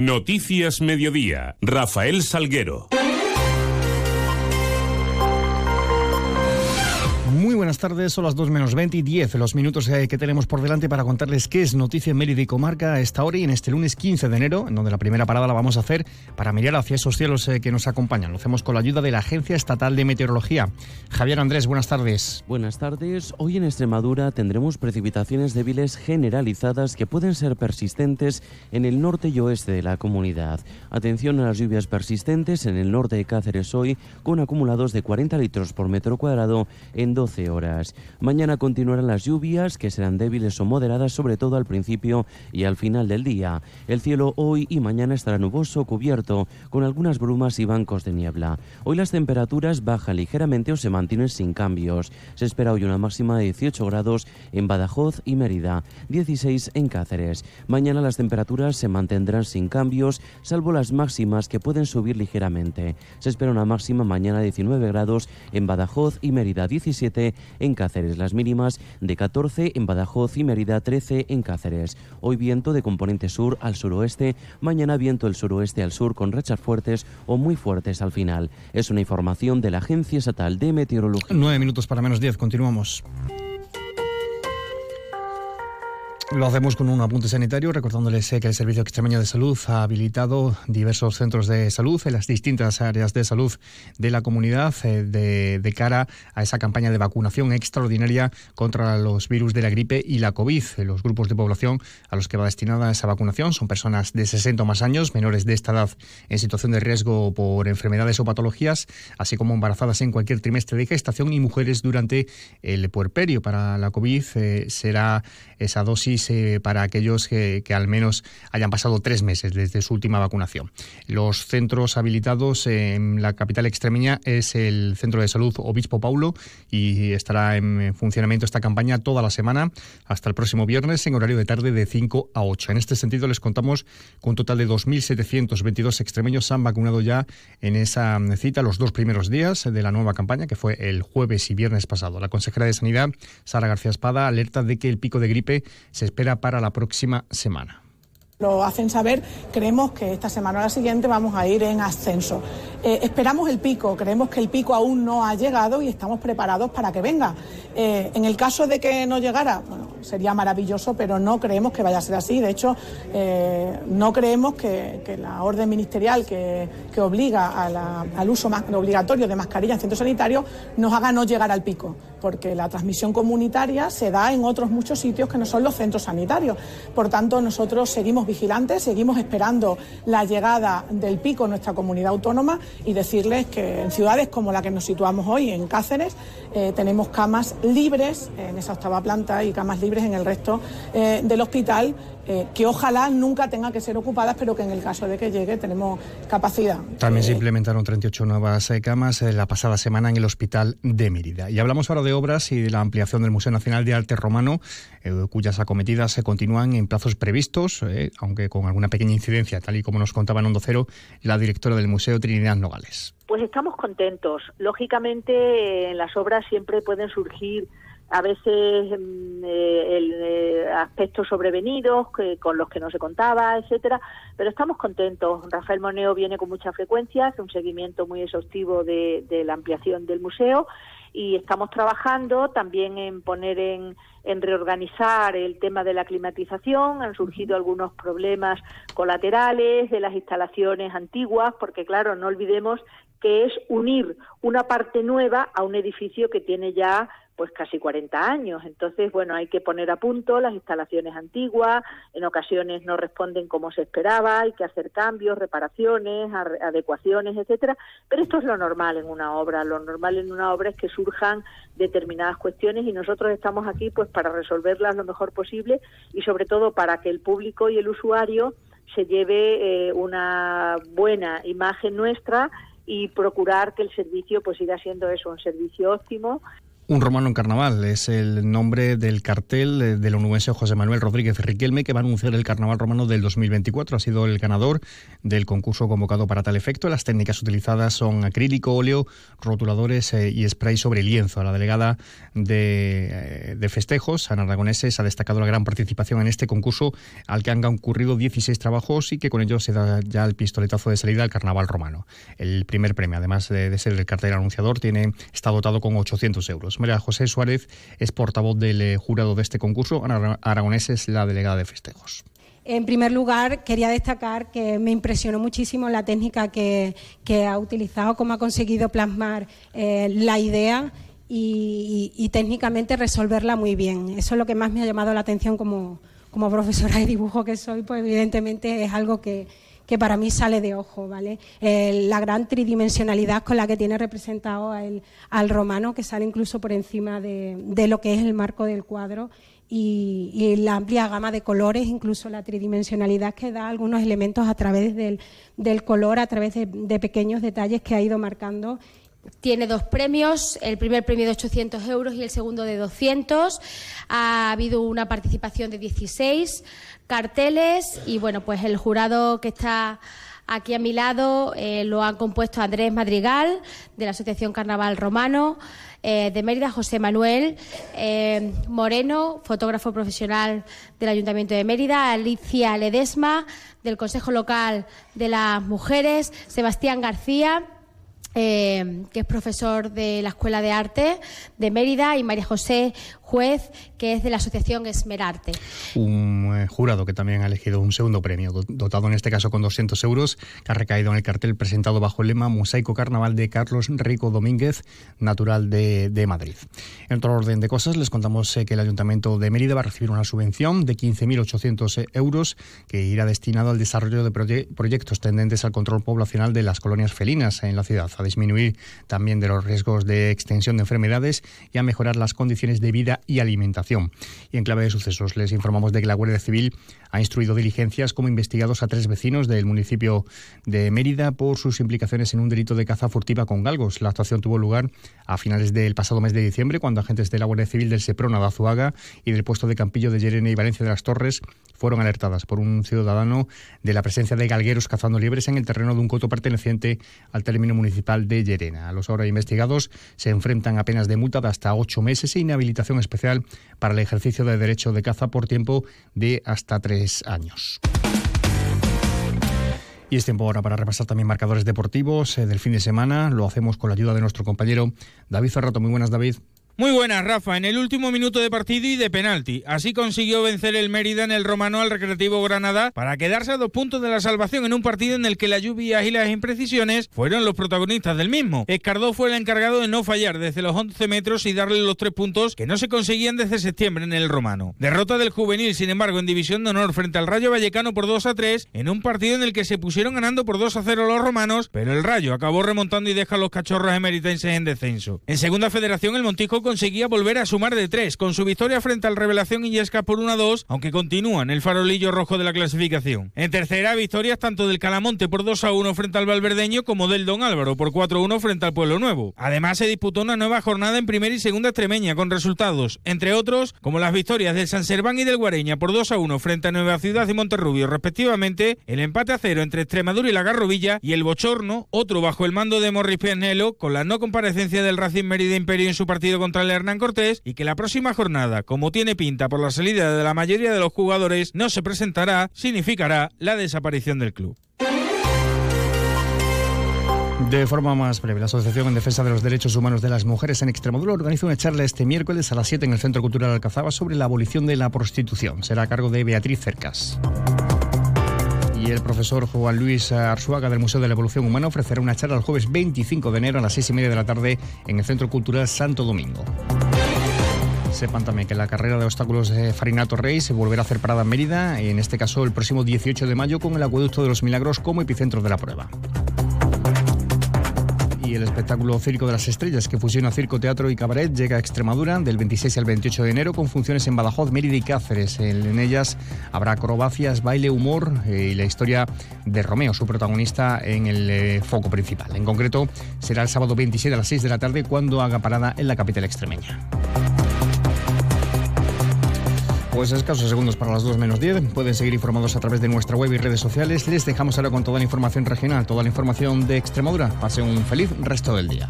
Noticias Mediodía. Rafael Salguero. Buenas tardes, son las 2 menos 20 y 10 los minutos que tenemos por delante para contarles qué es noticia en Mérida y Comarca a esta hora y en este lunes 15 de enero, en donde la primera parada la vamos a hacer para mirar hacia esos cielos eh, que nos acompañan. Lo hacemos con la ayuda de la Agencia Estatal de Meteorología. Javier Andrés, buenas tardes. Buenas tardes. Hoy en Extremadura tendremos precipitaciones débiles generalizadas que pueden ser persistentes en el norte y oeste de la comunidad. Atención a las lluvias persistentes en el norte de Cáceres hoy, con acumulados de 40 litros por metro cuadrado en 12 horas. Mañana continuarán las lluvias, que serán débiles o moderadas, sobre todo al principio y al final del día. El cielo hoy y mañana estará nuboso, cubierto, con algunas brumas y bancos de niebla. Hoy las temperaturas bajan ligeramente o se mantienen sin cambios. Se espera hoy una máxima de 18 grados en Badajoz y Mérida, 16 en Cáceres. Mañana las temperaturas se mantendrán sin cambios, salvo las máximas que pueden subir ligeramente. Se espera una máxima mañana de 19 grados en Badajoz y Mérida, 17 en Cáceres, las mínimas de 14 en Badajoz y Mérida, 13 en Cáceres. Hoy viento de componente sur al suroeste, mañana viento del suroeste al sur con rachas fuertes o muy fuertes al final. Es una información de la Agencia Estatal de Meteorología. Nueve minutos para menos diez, continuamos. Lo hacemos con un apunte sanitario, recordándoles que el Servicio Extremeño de Salud ha habilitado diversos centros de salud en las distintas áreas de salud de la comunidad eh, de, cara a esa campaña de vacunación extraordinaria contra los virus de la gripe y la COVID. Los grupos de población a los que va destinada esa vacunación son personas de 60 o más años, menores de esta edad en situación de riesgo por enfermedades o patologías, así como embarazadas en cualquier trimestre de gestación y mujeres durante el puerperio. Para la COVID eh, será esa dosis para aquellos que, al menos hayan pasado tres meses desde su última vacunación. Los centros habilitados en la capital extremeña es el Centro de Salud Obispo Paulo y estará en funcionamiento esta campaña toda la semana hasta el próximo viernes en horario de tarde de 5 a 8. En este sentido les contamos con un total de 2.722 extremeños han vacunado ya en esa cita los dos primeros días de la nueva campaña que fue el jueves y viernes pasado. La consejera de Sanidad, Sara García Espada, alerta de que el pico de gripe se espera para la próxima semana lo hacen saber, creemos que esta semana o la siguiente vamos a ir en ascenso. Eh, esperamos el pico, creemos que el pico aún no ha llegado y estamos preparados para que venga. Eh, en el caso de que no llegara, bueno, sería maravilloso, pero no creemos que vaya a ser así. De hecho, eh, no creemos que, la orden ministerial que, obliga al uso obligatorio de mascarilla en centros sanitarios nos haga no llegar al pico, porque la transmisión comunitaria se da en otros muchos sitios que no son los centros sanitarios. Por tanto, nosotros seguimos vigilantes, seguimos esperando la llegada del pico en nuestra comunidad autónoma y decirles que en ciudades como la que nos situamos hoy, en Cáceres, eh, tenemos camas libres en esa octava planta y camas libres en el resto eh, del hospital eh, que ojalá nunca tenga que ser ocupadas, pero que en el caso de que llegue tenemos capacidad. También se implementaron 38 nuevas eh, camas la pasada semana en el Hospital de Mérida. Y hablamos ahora de obras y de la ampliación del Museo Nacional de Arte Romano, cuyas acometidas se continúan en plazos previstos, aunque con alguna pequeña incidencia, tal y como nos contaba en Hondo Cero la directora del Museo Trinidad Nogales. Pues estamos contentos. Lógicamente, en las obras siempre pueden surgir a veces mm, eh, el, eh, aspectos sobrevenidos con los que no se contaba, etcétera, pero estamos contentos. Rafael Moneo viene con mucha frecuencia, hace un seguimiento muy exhaustivo de, la ampliación del museo y estamos trabajando también en poner en, en reorganizar el tema de la climatización. Han surgido algunos problemas colaterales de las instalaciones antiguas, porque claro, no olvidemos que es unir una parte nueva a un edificio que tiene ya pues casi 40 años. Entonces, bueno, hay que poner a punto las instalaciones antiguas, en ocasiones no responden como se esperaba, hay que hacer cambios, reparaciones, adecuaciones, etcétera, pero esto es lo normal en una obra, lo normal en una obra es que surjan determinadas cuestiones y nosotros estamos aquí pues para resolverlas lo mejor posible y sobre todo para que el público y el usuario se lleve eh, una buena imagen nuestra y procurar que el servicio pues siga siendo eso, un servicio óptimo Un romano en carnaval es el nombre del cartel del onubense José Manuel Rodríguez Riquelme que va a anunciar el carnaval romano del 2024. Ha sido el ganador del concurso convocado para tal efecto. Las técnicas utilizadas son acrílico, óleo, rotuladores eh, y spray sobre lienzo. La delegada de, eh, festejos, Ana Aragoneses, ha destacado la gran participación en este concurso al que han concurrido 16 trabajos y que con ello se da ya el pistoletazo de salida al carnaval romano. El primer premio, además de, de ser el cartel anunciador, tiene, está dotado con 800 euros. María José Suárez es portavoz del eh, jurado de este concurso. Ana Aragonés es la delegada de festejos. En primer lugar, quería destacar que me impresionó muchísimo la técnica que, ha utilizado, cómo ha conseguido plasmar eh, la idea y, técnicamente resolverla muy bien. Eso es lo que más me ha llamado la atención como, como profesora de dibujo que soy, pues evidentemente es algo que, que para mí sale de ojo, ¿vale? la gran tridimensionalidad con la que tiene representado al romano, que sale incluso por encima de, lo que es el marco del cuadro, y, la amplia gama de colores, incluso la tridimensionalidad que da algunos elementos a través del, color, a través de, de pequeños detalles que ha ido marcando tiene dos premios, el primer premio de 800 euros y el segundo de 200. Ha habido una participación de 16 carteles y bueno, pues el jurado que está aquí a mi lado eh, lo han compuesto Andrés Madrigal de la Asociación Carnaval Romano eh, de Mérida, José Manuel eh, Moreno, fotógrafo profesional del Ayuntamiento de Mérida, Alicia Ledesma del Consejo Local de las Mujeres, Sebastián García eh, que es profesor de la Escuela de Arte de Mérida, y María José Juez, que es de la Asociación Esmerarte. Un eh, jurado que también ha elegido un segundo premio, dotado en este caso con 200 euros, que ha recaído en el cartel presentado bajo el lema Mosaico Carnaval de Carlos Rico Domínguez, natural de, Madrid. En otro orden de cosas, les contamos eh, que el Ayuntamiento de Mérida va a recibir una subvención de 15.800 euros que irá destinado al desarrollo de proyectos tendentes al control poblacional de las colonias felinas en la ciudad a disminuir también de los riesgos de extensión de enfermedades y a mejorar las condiciones de vida y alimentación. Y en clave de sucesos les informamos de que la Guardia Civil ha instruido diligencias como investigados a tres vecinos del municipio de Mérida por sus implicaciones en un delito de caza furtiva con galgos. La actuación tuvo lugar a finales del pasado mes de diciembre cuando agentes de la Guardia Civil del Seprona de Azuaga y del puesto de Campillo de Llerena y Valencia de las Torres fueron alertadas por un ciudadano de la presencia de galgueros cazando liebres en el terreno de un coto perteneciente al término municipal de Llerena. Los ahora investigados se enfrentan a penas de multa de hasta ocho meses e inhabilitación especial para el ejercicio de derecho de caza por tiempo de hasta tres años. Y es tiempo ahora para repasar también marcadores deportivos eh, del fin de semana. Lo hacemos con la ayuda de nuestro compañero David Ferrato. Muy buenas, David. Muy buenas, Rafa. En el último minuto de partido y de penalti. Así consiguió vencer el Mérida en el Romano al Recreativo Granada para quedarse a dos puntos de la salvación en un partido en el que la lluvia y las imprecisiones fueron los protagonistas del mismo. Escardó fue el encargado de no fallar desde los 11 metros y darle los tres puntos que no se conseguían desde septiembre en el Romano. Derrota del juvenil, sin embargo, en División de Honor frente al Rayo Vallecano por 2 a 3 en un partido en el que se pusieron ganando por 2 a 0 los romanos, pero el Rayo acabó remontando y deja a los cachorros emeritenses en descenso. En Segunda Federación, el Montijo conseguía volver a sumar de tres, con su victoria frente al Revelación Illesca por 1 a 2, aunque continúa en el farolillo rojo de la clasificación. En tercera, victorias tanto del Calamonte por 2 a 1 frente al Valverdeño como del Don Álvaro por 4 a 1 frente al Pueblo Nuevo. Además, se disputó una nueva jornada en primera y segunda extremeña con resultados, entre otros, como las victorias del San Serván y del Guareña por 2 a 1 frente a Nueva Ciudad y Monterrubio, respectivamente, el empate a cero entre Extremadura y la Garrovilla y el Bochorno, otro bajo el mando de Morris Pianello, con la no comparecencia del Racing Mérida Imperio en su partido contra Hernán Cortés y que la próxima jornada, como tiene pinta por la salida de la mayoría de los jugadores, no se presentará, significará la desaparición del club. De forma más breve, la Asociación en Defensa de los Derechos Humanos de las Mujeres en Extremadura organiza una charla este miércoles a las 7 en el Centro Cultural Alcazaba sobre la abolición de la prostitución. Será a cargo de Beatriz Cercas. Y el profesor Juan Luis Arzuaga del Museo de la Evolución Humana ofrecerá una charla el jueves 25 de enero a las 6 y media de la tarde en el Centro Cultural Santo Domingo. Sepan también que la carrera de obstáculos de Farinato Rey se volverá a hacer parada en Mérida, en este caso el próximo 18 de mayo, con el Acueducto de los Milagros como epicentro de la prueba. Y el espectáculo Circo de las Estrellas, que fusiona circo, teatro y cabaret, llega a Extremadura del 26 al 28 de enero con funciones en Badajoz, Mérida y Cáceres. En ellas habrá acrobacias, baile, humor eh, y la historia de Romeo, su protagonista, en el eh, foco principal. En concreto, será el sábado 27 a las 6 de la tarde cuando haga parada en la capital extremeña. Pues escasos segundos para las 2 menos 10. Pueden seguir informados a través de nuestra web y redes sociales. Les dejamos ahora con toda la información regional, toda la información de Extremadura. Pase un feliz resto del día.